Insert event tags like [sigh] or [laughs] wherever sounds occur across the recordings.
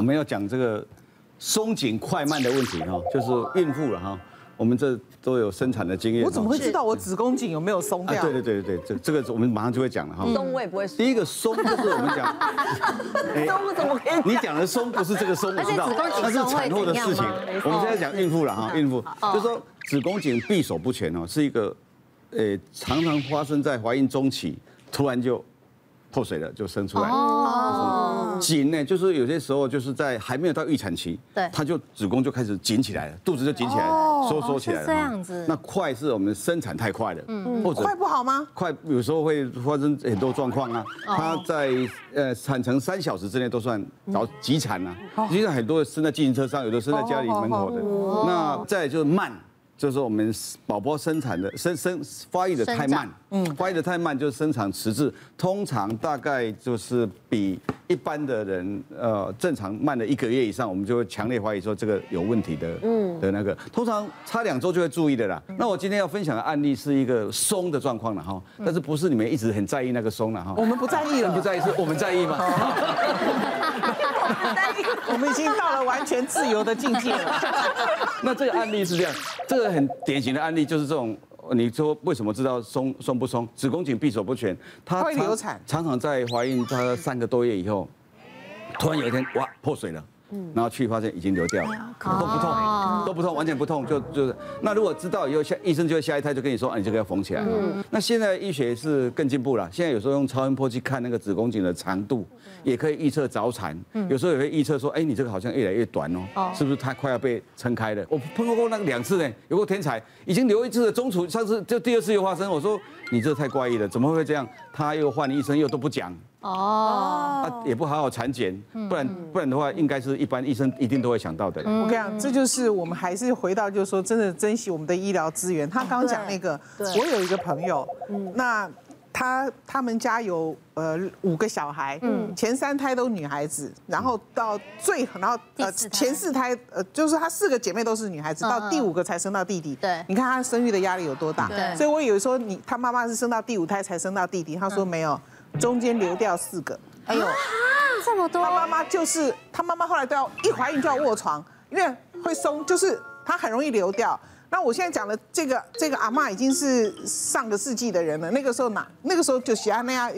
我们要讲这个松紧快慢的问题哈，就是孕妇了哈。我们这都有生产的经验。我怎么会知道我子宫颈有没有松掉？对对对对对，这这个我们马上就会讲了哈。松我也不会松。第一个松就是我们讲，[laughs] 松怎么可以？你讲的松不是这个松，我知道，那是产后的事情。我们现在讲孕妇了哈，孕妇就是说子宫颈闭锁不全哦，是一个，呃，常常发生在怀孕中期，突然就。破水了就生出来哦，紧呢，就是有些时候就是在还没有到预产期，对，它就子宫就开始紧起来了，肚子就紧起来了，收缩起来了，这样子。那快是我们生产太快了，嗯，或者快不好吗？快有时候会发生很多状况啊，它在呃产程三小时之内都算早急产啊，其实很多生在自行车上，有的生在家里门口的，那再就是慢。就是我们宝宝生产的生生发育的太慢，嗯，发育的太慢就是生产迟滞，通常大概就是比一般的人呃正常慢了一个月以上，我们就会强烈怀疑说这个有问题的，嗯的那个，通常差两周就会注意的啦。那我今天要分享的案例是一个松的状况了哈，但是不是你们一直很在意那个松了哈？我们不在意了，不在意是我们在意吗？[laughs] 我们已经到了完全自由的境界了。[laughs] 那这个案例是这样，这个很典型的案例就是这种，你说为什么知道松松不松？子宫颈闭锁不全，她会流产，常常在怀孕她三个多月以后，突然有一天哇破水了。然后去发现已经流掉了，都不痛，都不痛，完全不痛，就就是。那如果知道以后，下医生就会下一胎就跟你说，啊，你这个要缝起来。那现在医学是更进步了，现在有时候用超音波去看那个子宫颈的长度，也可以预测早产。有时候也会预测说，哎，你这个好像越来越短哦，是不是它快要被撑开了？我碰到过那个两次呢，有个天才已经流一次的中途，上次就第二次又发生。我说你这太怪异了，怎么会这样？他又换医生又都不讲。哦，啊，也不好好产检，不然不然的话，应该是一般医生一定都会想到的。我跟你讲，这就是我们还是回到，就是说，真的珍惜我们的医疗资源。他刚刚讲那个，我有一个朋友，那他他们家有呃五个小孩，嗯，前三胎都女孩子，然后到最然后呃前四胎呃就是他四个姐妹都是女孩子，到第五个才生到弟弟。对，你看他生育的压力有多大？对，所以我以为说你他妈妈是生到第五胎才生到弟弟，他说没有。中间流掉四个，哎呦，这么多！他妈妈就是他妈妈，后来都要一怀孕就要卧床，因为会松，就是他很容易流掉。那我现在讲的这个这个阿嬷已经是上个世纪的人了，那个时候哪那个时候就喜欢那样，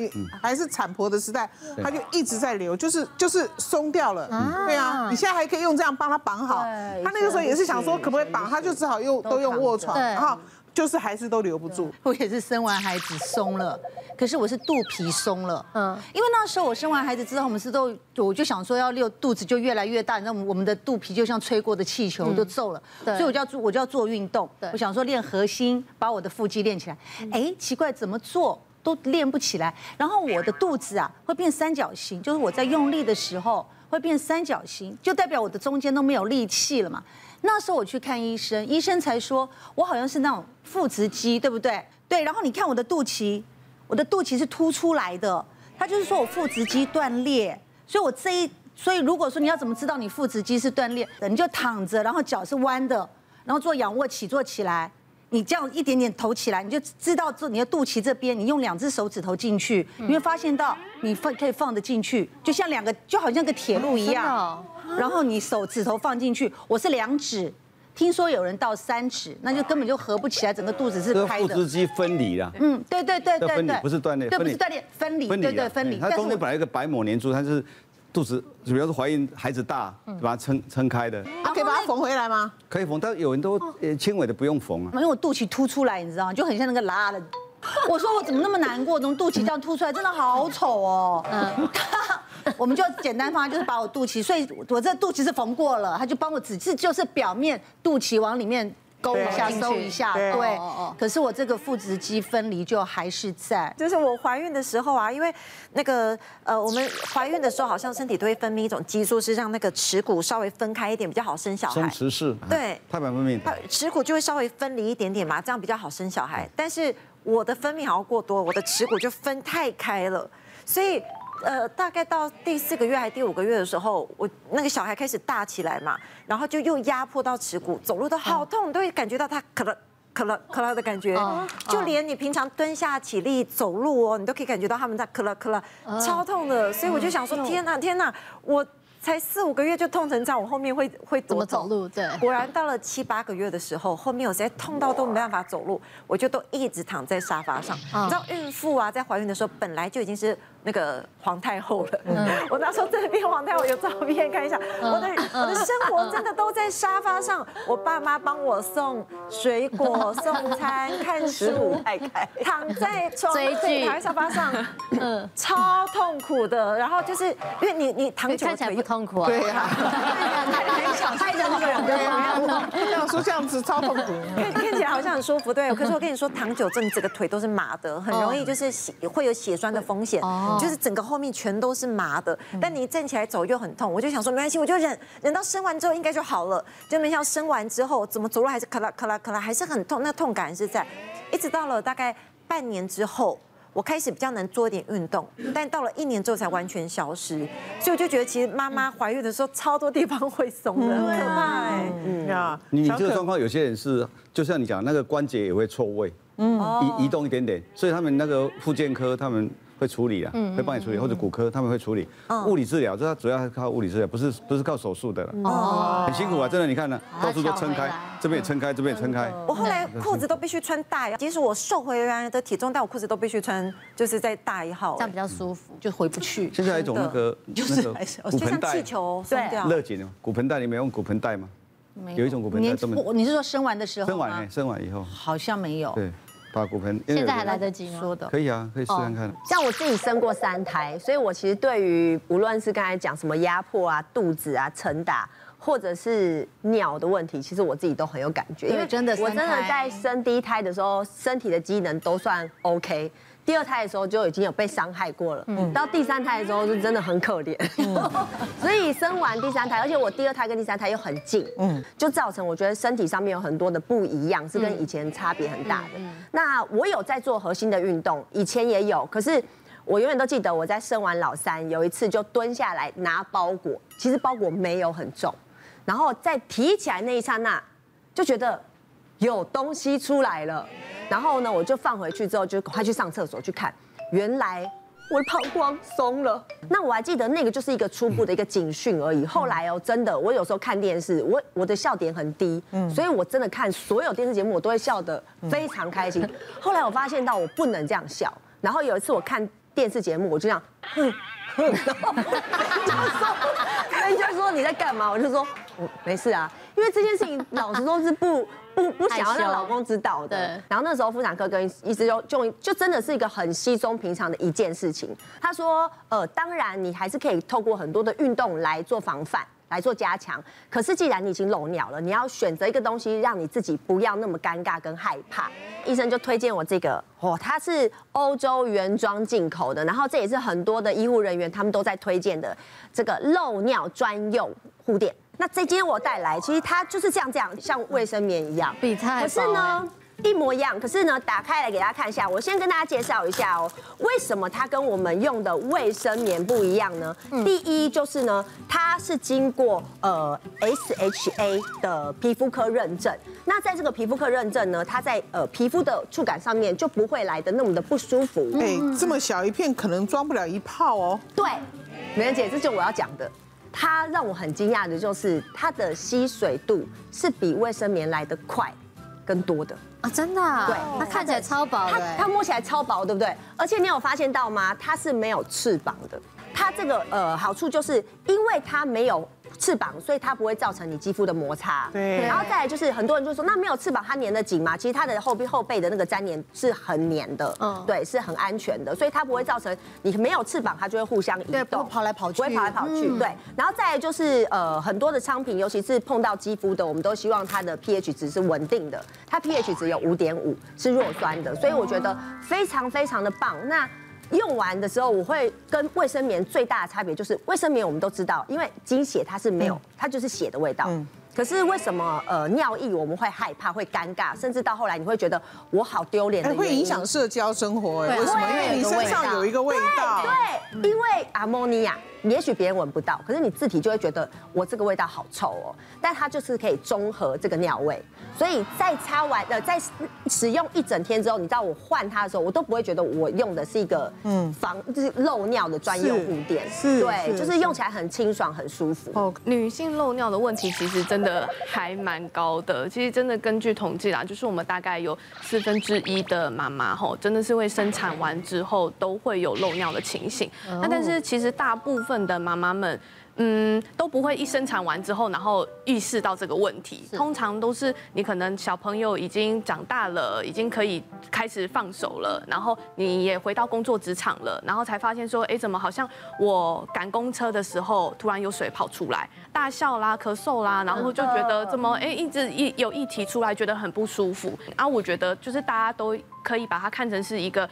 还是产婆的时代，她就一直在流，就是就是松掉了。对啊，你现在还可以用这样帮她绑好。她那个时候也是想说可不可以绑，她就只好用都用卧床，然后。就是还是都留不住，我也是生完孩子松了，可是我是肚皮松了，嗯，因为那时候我生完孩子之后，我们是都，我就想说要溜肚子就越来越大，那我们的肚皮就像吹过的气球都皱了，所以我就要做，我就要做运动，我想说练核心，把我的腹肌练起来，哎，奇怪怎么做都练不起来，然后我的肚子啊会变三角形，就是我在用力的时候会变三角形，就代表我的中间都没有力气了嘛。那时候我去看医生，医生才说我好像是那种腹直肌，对不对？对，然后你看我的肚脐，我的肚脐是凸出来的，他就是说我腹直肌断裂，所以我这一，所以如果说你要怎么知道你腹直肌是断裂的，你就躺着，然后脚是弯的，然后做仰卧起坐起来，你这样一点点头起来，你就知道这你的肚脐这边，你用两只手指头进去，你会发现到你放可以放得进去，就像两个，就好像个铁路一样。然后你手指头放进去，我是两指，听说有人到三指，那就根本就合不起来，整个肚子是开的。腹直肌分离了。嗯，对对对对对，不是断裂，对，不是断裂，分离，对对分离。它中间本来一个白膜粘住，它是肚子，主要是怀孕孩子大，把它撑撑开的。啊，可以把它缝回来吗？可以缝，但有人都轻微的不用缝啊。因为我肚脐凸出来，你知道吗？就很像那个拉的。[laughs] 我说我怎么那么难过？从肚脐这样凸出来，真的好丑哦。嗯。[laughs] 我们就简单方法就是把我肚脐，所以我这肚脐是缝过了，他就帮我只是就是表面肚脐往里面勾一下、搜一下，对。可是我这个腹直肌分离就还是在。就是我怀孕的时候啊，因为那个呃，我们怀孕的时候好像身体都会分泌一种激素，是让那个耻骨稍微分开一点比较好生小孩。松弛式。对。胎盘分泌。耻骨就会稍微分离一点点嘛，这样比较好生小孩。但是我的分泌好像过多，我的耻骨就分太开了，所以。呃，大概到第四个月还第五个月的时候，我那个小孩开始大起来嘛，然后就又压迫到耻骨，走路都好痛，都会感觉到他咳了咳了咳了的感觉，就连你平常蹲下起立走路哦，你都可以感觉到他们在咳了咳了，超痛的。所以我就想说，天哪天哪，我才四五个月就痛成这样，我后面会会怎么走路？对，果然到了七八个月的时候，后面我实在痛到都没办法走路，我就都一直躺在沙发上。你知道孕妇啊，在怀孕的时候本来就已经是。那个皇太后了，[laughs] 我那时候这边皇太后有照片看一下，我的我的生活真的都在沙发上，我爸妈帮我送水果、[laughs] 送餐、看书、躺在床躺在沙发上，[laughs] 嗯，超痛苦的。然后就是因为你你躺久了看起来不痛苦啊，对呀，很想拍的那个人，对呀，这样说这样子超痛苦，看看起来好像很舒服，对。可是我跟你说，躺久之后你整个腿都是麻的，很容易就是血会有血栓的风险。就是整个后面全都是麻的，但你站起来走又很痛，我就想说没关系，我就忍忍到生完之后应该就好了。就没想到生完之后怎么走路还是咔啦咔啦咔啦，还是很痛，那痛感是在。一直到了大概半年之后，我开始比较能做一点运动，但到了一年之后才完全消失。所以我就觉得其实妈妈怀孕的时候超多地方会松的，很可怕哎。嗯呀，你这个状况有些人是，就像你讲那个关节也会错位，嗯，移移动一点点，所以他们那个复健科他们。会处理啊，会帮你处理，或者骨科他们会处理。物理治疗，这主要是靠物理治疗，不是不是靠手术的了。哦，很辛苦啊，真的，你看呢，到处都撑开，这边也撑开，这边也撑开。我后来裤子都必须穿大呀，即使我瘦回原来的体重，但我裤子都必须穿，就是再大一号，这样比较舒服，就回不去。现在还有一种那个 [laughs] 那个骨盆带，气球松掉，勒紧骨盆带，你没用骨盆带吗？有一种骨盆带。你是说生完的时候？生完，生完以后。好像没有。对。把骨盆现在还来得及吗？说的可以啊，可以试看看。像我自己生过三胎，所以我其实对于无论是刚才讲什么压迫啊、肚子啊、撑打，或者是尿的问题，其实我自己都很有感觉。因为真的，我真的在生第一胎的时候，身体的机能都算 OK。第二胎的时候就已经有被伤害过了，嗯，到第三胎的时候是真的很可怜，嗯，[laughs] 所以生完第三胎，而且我第二胎跟第三胎又很近，嗯，就造成我觉得身体上面有很多的不一样，是跟以前差别很大的。那我有在做核心的运动，以前也有，可是我永远都记得我在生完老三有一次就蹲下来拿包裹，其实包裹没有很重，然后在提起来那一刹那，就觉得有东西出来了。然后呢，我就放回去之后，就快去上厕所去看，原来我的膀胱松了。那我还记得那个就是一个初步的一个警讯而已。后来哦，真的，我有时候看电视，我我的笑点很低，嗯，所以我真的看所有电视节目，我都会笑得非常开心。后来我发现到我不能这样笑，然后有一次我看电视节目，我就这样，哼哼，然后 [laughs] 人家说你在干嘛？我就说我没事啊，因为这件事情老实说是不。不不想要让老公知道的。然后那时候妇产科跟医师就就就真的是一个很稀松平常的一件事情。他说，呃，当然你还是可以透过很多的运动来做防范，来做加强。可是既然你已经漏尿了，你要选择一个东西，让你自己不要那么尴尬跟害怕。医生就推荐我这个，哦，它是欧洲原装进口的，然后这也是很多的医护人员他们都在推荐的这个漏尿专用护垫。那这今天我带来，其实它就是这样这样，像卫生棉一样，比它还薄。可是呢，一模一样。可是呢，打开来给大家看一下。我先跟大家介绍一下哦，为什么它跟我们用的卫生棉不一样呢？嗯、第一就是呢，它是经过呃 SHA 的皮肤科认证。那在这个皮肤科认证呢，它在呃皮肤的触感上面就不会来的那么的不舒服。哎，这么小一片，可能装不了一泡哦。对，美人姐，这就是我要讲的。它让我很惊讶的就是它的吸水度是比卫生棉来的快，更多的啊，真的？对，它看起来超薄，它它摸起来超薄，对不对？而且你有发现到吗？它是没有翅膀的。它这个呃好处就是因为它没有。翅膀，所以它不会造成你肌肤的摩擦。对。然后再来就是很多人就说，那没有翅膀它粘得紧吗？其实它的后背后背的那个粘连是很粘的。嗯。对，是很安全的，所以它不会造成你没有翅膀，它就会互相移动。对，不会跑来跑去。不会跑来跑去。对。然后再来就是呃很多的商品，尤其是碰到肌肤的，我们都希望它的 pH 值是稳定的。它 pH 值有五点五，是弱酸的，所以我觉得非常非常的棒。那。用完的时候，我会跟卫生棉最大的差别就是，卫生棉我们都知道，因为经血它是没有，它就是血的味道。嗯。可是为什么呃尿意我们会害怕、会尴尬，甚至到后来你会觉得我好丢脸？会影响社交生活哎？为什么？因为你身上有一个味道。对，因为阿莫尼亚。也许别人闻不到，可是你自体就会觉得我这个味道好臭哦。但它就是可以中和这个尿味，所以在擦完呃在使用一整天之后，你知道我换它的时候，我都不会觉得我用的是一个嗯防就是漏尿的专用护垫，是，对，就是用起来很清爽很舒服。哦，女性漏尿的问题其实真的还蛮高的，其实真的根据统计啦，就是我们大概有四分之一的妈妈吼，真的是会生产完之后都会有漏尿的情形。那但是其实大部分的妈妈们。嗯，都不会一生产完之后，然后意识到这个问题。通常都是你可能小朋友已经长大了，已经可以开始放手了，然后你也回到工作职场了，然后才发现说，哎，怎么好像我赶公车的时候突然有水跑出来，大笑啦、咳嗽啦，然后就觉得怎么哎一直一有一提出来，觉得很不舒服。啊，我觉得就是大家都可以把它看成是一个。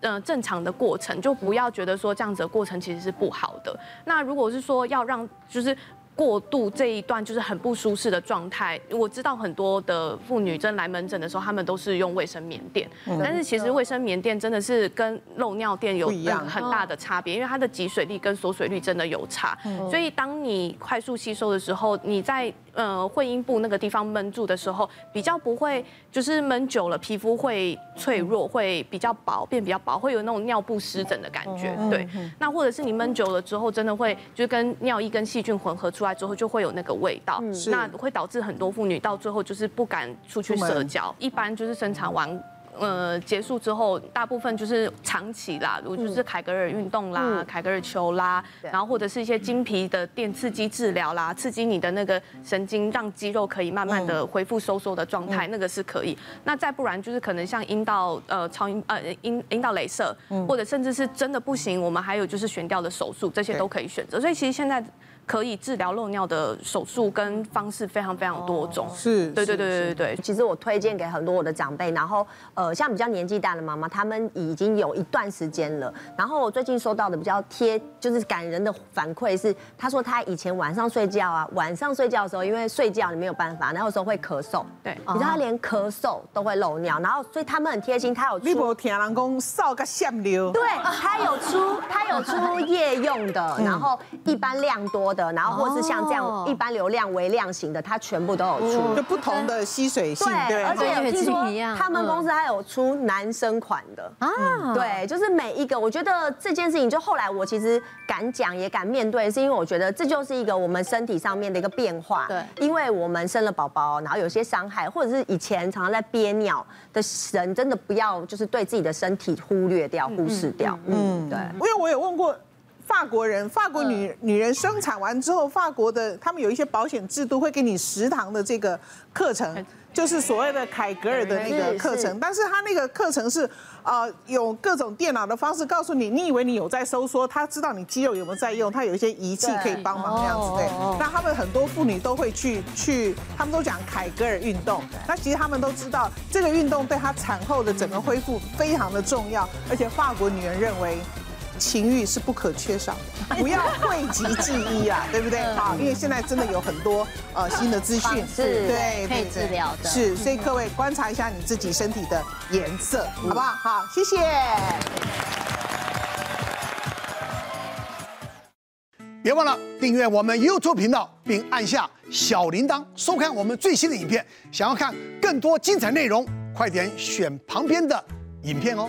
嗯，正常的过程就不要觉得说这样子的过程其实是不好的。那如果是说要让就是。过渡这一段就是很不舒适的状态。我知道很多的妇女真来门诊的时候，她们都是用卫生棉垫，但是其实卫生棉垫真的是跟漏尿垫有很大的差别，因为它的集水力跟锁水率真的有差。所以当你快速吸收的时候，你在呃会阴部那个地方闷住的时候，比较不会就是闷久了，皮肤会脆弱，会比较薄，变比较薄，会有那种尿布湿疹的感觉。对，那或者是你闷久了之后，真的会就是跟尿液跟细菌混合出来。来之后就会有那个味道，那会导致很多妇女到最后就是不敢出去社交。一般就是生产完，呃，结束之后，大部分就是长期啦，如果就是凯格尔运动啦、凯格尔球啦，然后或者是一些经皮的电刺激治疗啦，刺激你的那个神经，让肌肉可以慢慢的恢复收缩的状态，那个是可以。那再不然就是可能像阴道呃超音呃阴阴道雷射，或者甚至是真的不行，我们还有就是悬吊的手术，这些都可以选择。所以其实现在。可以治疗漏尿的手术跟方式非常非常多种，是，对对对对对对。其实我推荐给很多我的长辈，然后呃，像比较年纪大的妈妈，他们已经有一段时间了。然后我最近收到的比较贴，就是感人的反馈是，他说他以前晚上睡觉啊，晚上睡觉的时候，因为睡觉你没有办法，然后有时候会咳嗽，对，你知道他连咳嗽都会漏尿，然后所以他们很贴心，他有出。你无听人讲扫个线流？对，他有出，他有出夜用的，然后一般量多。的，然后或是像这样一般流量、微量型的，它全部都有出，就不同的吸水性。对，而且有听说他们公司还有出男生款的啊。对，就是每一个，我觉得这件事情，就后来我其实敢讲也敢面对，是因为我觉得这就是一个我们身体上面的一个变化。对，因为我们生了宝宝，然后有些伤害，或者是以前常常在憋尿的人，真的不要就是对自己的身体忽略掉、忽视掉。嗯，对，因为我有问过。法国人，法国女女人生产完之后，法国的他们有一些保险制度，会给你食堂的这个课程，就是所谓的凯格尔的那个课程。但是他那个课程是，呃，有各种电脑的方式告诉你，你以为你有在收缩，他知道你肌肉有没有在用，他有一些仪器可以帮忙这样子对。那他们很多妇女都会去去，他们都讲凯格尔运动。那其实他们都知道，这个运动对她产后的整个恢复非常的重要，而且法国女人认为。情欲是不可缺少的，[laughs] 不要讳疾忌医啊，对不对？好，因为现在真的有很多呃新的资讯，是，对，可以治疗的，是，所以各位观察一下你自己身体的颜色，好不好？好，谢谢。别忘了订阅我们 YouTube 频道，并按下小铃铛，收看我们最新的影片。想要看更多精彩内容，快点选旁边的影片哦。